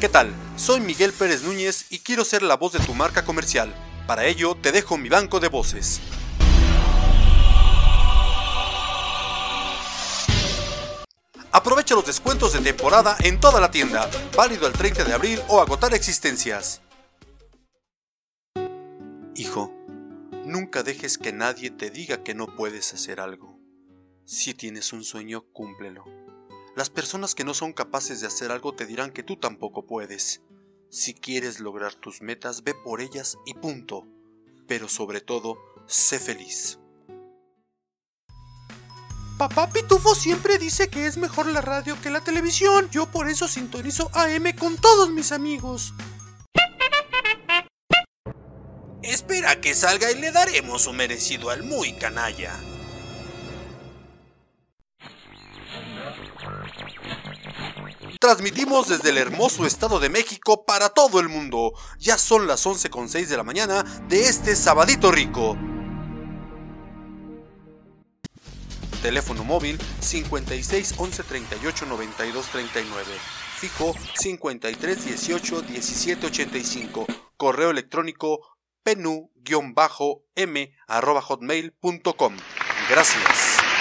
¿Qué tal? Soy Miguel Pérez Núñez y quiero ser la voz de tu marca comercial. Para ello te dejo mi banco de voces. Aprovecha los descuentos de temporada en toda la tienda, válido el 30 de abril o agotar existencias. Hijo, nunca dejes que nadie te diga que no puedes hacer algo. Si tienes un sueño, cúmplelo. Las personas que no son capaces de hacer algo te dirán que tú tampoco puedes. Si quieres lograr tus metas, ve por ellas y punto. Pero sobre todo, sé feliz. Papá Pitufo siempre dice que es mejor la radio que la televisión. Yo por eso sintonizo AM con todos mis amigos. Espera que salga y le daremos su merecido al muy canalla. Transmitimos desde el hermoso Estado de México para todo el mundo. Ya son las 11.06 de la mañana de este sabadito rico. Teléfono móvil 56 11 38 92 39. Fijo 53 18 17 85. Correo electrónico penu-m hotmail.com. Gracias.